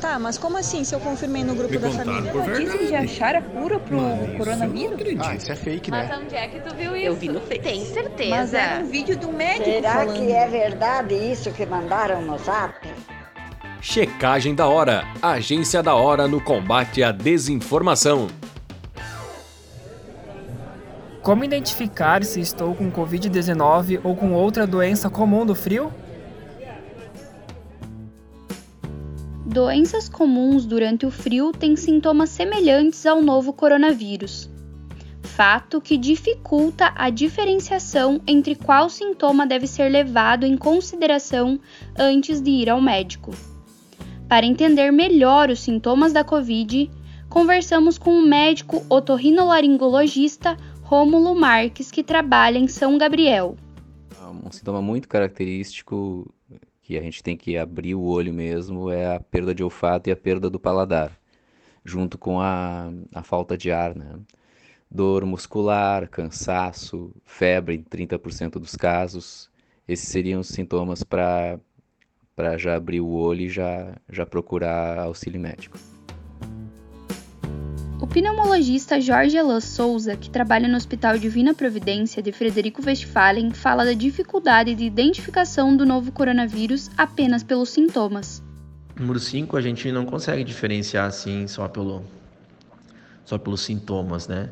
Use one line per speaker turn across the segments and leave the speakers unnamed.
Tá, mas como assim se eu confirmei no grupo
Me
da família?
por verdade.
Notícias de achar a cura pro
Mas eu não
coronavírus?
acredito.
Ah, isso é fake,
Mas
né?
onde é que tu viu isso?
Eu vi no Face.
Tem certeza.
Mas era um vídeo do médico
Será
falando.
que é verdade isso que mandaram no zap?
Checagem da Hora, agência da hora no combate à desinformação.
Como identificar se estou com Covid-19 ou com outra doença comum do frio?
Doenças comuns durante o frio têm sintomas semelhantes ao novo coronavírus. Fato que dificulta a diferenciação entre qual sintoma deve ser levado em consideração antes de ir ao médico. Para entender melhor os sintomas da Covid, conversamos com o médico otorrinolaringologista Rômulo Marques, que trabalha em São Gabriel.
Um sintoma muito característico que a gente tem que abrir o olho mesmo é a perda de olfato e a perda do paladar, junto com a, a falta de ar, né? Dor muscular, cansaço, febre em 30% dos casos. Esses seriam os sintomas para já abrir o olho e já, já procurar auxílio médico.
Pneumologista Jorge Elan Souza, que trabalha no Hospital Divina Providência de Frederico Westphalen, fala da dificuldade de identificação do novo coronavírus apenas pelos sintomas.
Número 5, a gente não consegue diferenciar assim só pelo só pelos sintomas, né?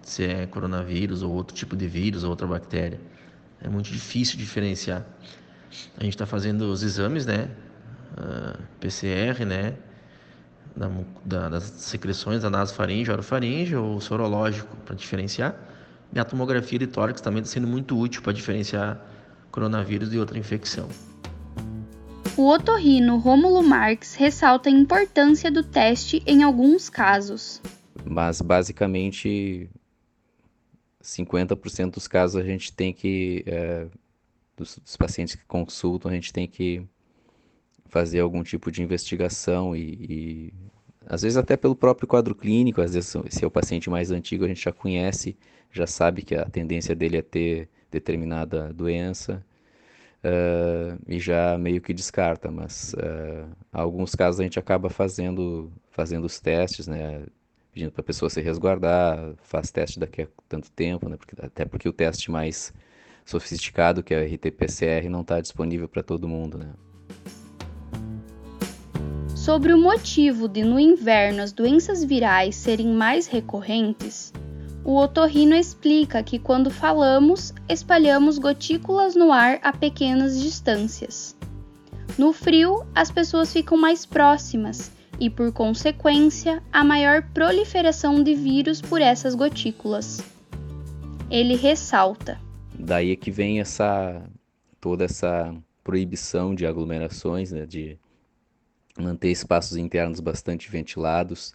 Se é coronavírus ou outro tipo de vírus ou outra bactéria. É muito difícil diferenciar. A gente está fazendo os exames, né? Uh, PCR, né? Da, da, das secreções da nasofaringe, orofaringe ou sorológico para diferenciar. E a tomografia de tórax também está sendo muito útil para diferenciar coronavírus de outra infecção.
O otorrino Rômulo Marques ressalta a importância do teste em alguns casos.
Mas basicamente 50% dos casos a gente tem que é, dos, dos, pacientes que consultam a gente tem que fazer algum tipo de investigação e, e, às vezes até pelo próprio quadro clínico às vezes se é o paciente mais antigo a gente já conhece já sabe que a tendência dele é ter determinada doença uh, e já meio que descarta mas uh, alguns casos a gente acaba fazendo fazendo os testes né pedindo para a pessoa se resguardar, faz teste daqui a tanto tempo, né? Porque, até porque o teste mais sofisticado, que é o RT-PCR, não está disponível para todo mundo, né?
Sobre o motivo de no inverno as doenças virais serem mais recorrentes, o otorrino explica que quando falamos, espalhamos gotículas no ar a pequenas distâncias. No frio, as pessoas ficam mais próximas e, por consequência, a maior proliferação de vírus por essas gotículas. Ele ressalta:
Daí é que vem essa toda essa proibição de aglomerações, né, de manter espaços internos bastante ventilados,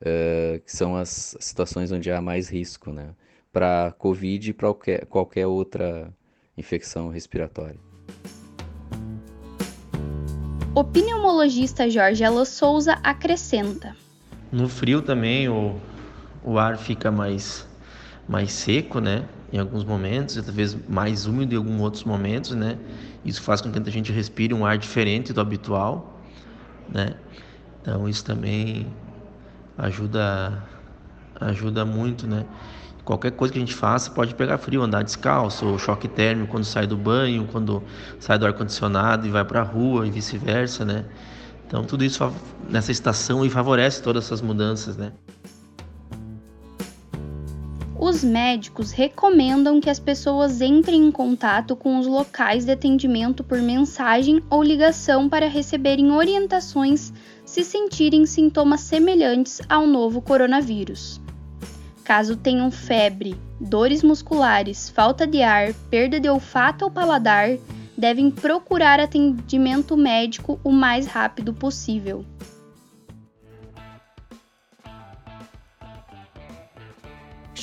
uh, que são as situações onde há mais risco, né, para COVID e para qualquer, qualquer outra infecção respiratória.
O pneumologista Jorge Ela Souza acrescenta:
No frio também o, o ar fica mais, mais seco, né? Em alguns momentos, e talvez mais úmido em alguns outros momentos, né? Isso faz com que a gente respire um ar diferente do habitual, né? Então isso também ajuda ajuda muito, né? Qualquer coisa que a gente faça pode pegar frio, andar descalço, choque térmico quando sai do banho, quando sai do ar-condicionado e vai para a rua e vice-versa, né? Então tudo isso nessa estação e favorece todas essas mudanças, né?
Os médicos recomendam que as pessoas entrem em contato com os locais de atendimento por mensagem ou ligação para receberem orientações se sentirem sintomas semelhantes ao novo coronavírus. Caso tenham febre, dores musculares, falta de ar, perda de olfato ou paladar, devem procurar atendimento médico o mais rápido possível.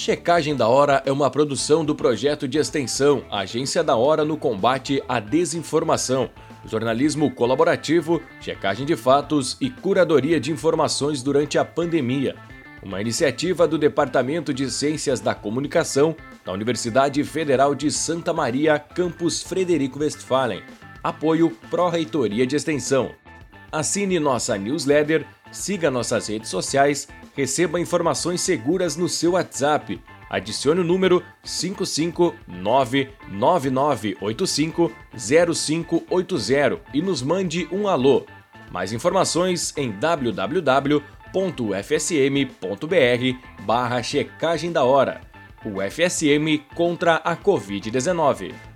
Checagem da Hora é uma produção do projeto de extensão Agência da Hora no combate à desinformação, jornalismo colaborativo, checagem de fatos e curadoria de informações durante a pandemia uma iniciativa do Departamento de Ciências da Comunicação da Universidade Federal de Santa Maria, campus Frederico Westphalen. Apoio Pró-Reitoria de Extensão. Assine nossa newsletter, siga nossas redes sociais, receba informações seguras no seu WhatsApp. Adicione o número 55999850580 e nos mande um alô. Mais informações em www.ufsm.br barra checagem da hora. O FSM contra a Covid-19.